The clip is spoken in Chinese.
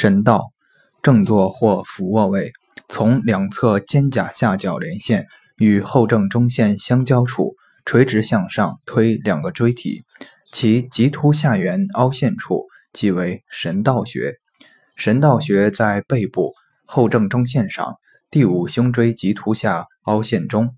神道正坐或俯卧位从两侧肩胛下角连线与后正中线相交处垂直向上推两个椎体其棘突下缘凹陷处即为神道穴。神道穴在背部后正中线上第五胸椎棘突下凹陷中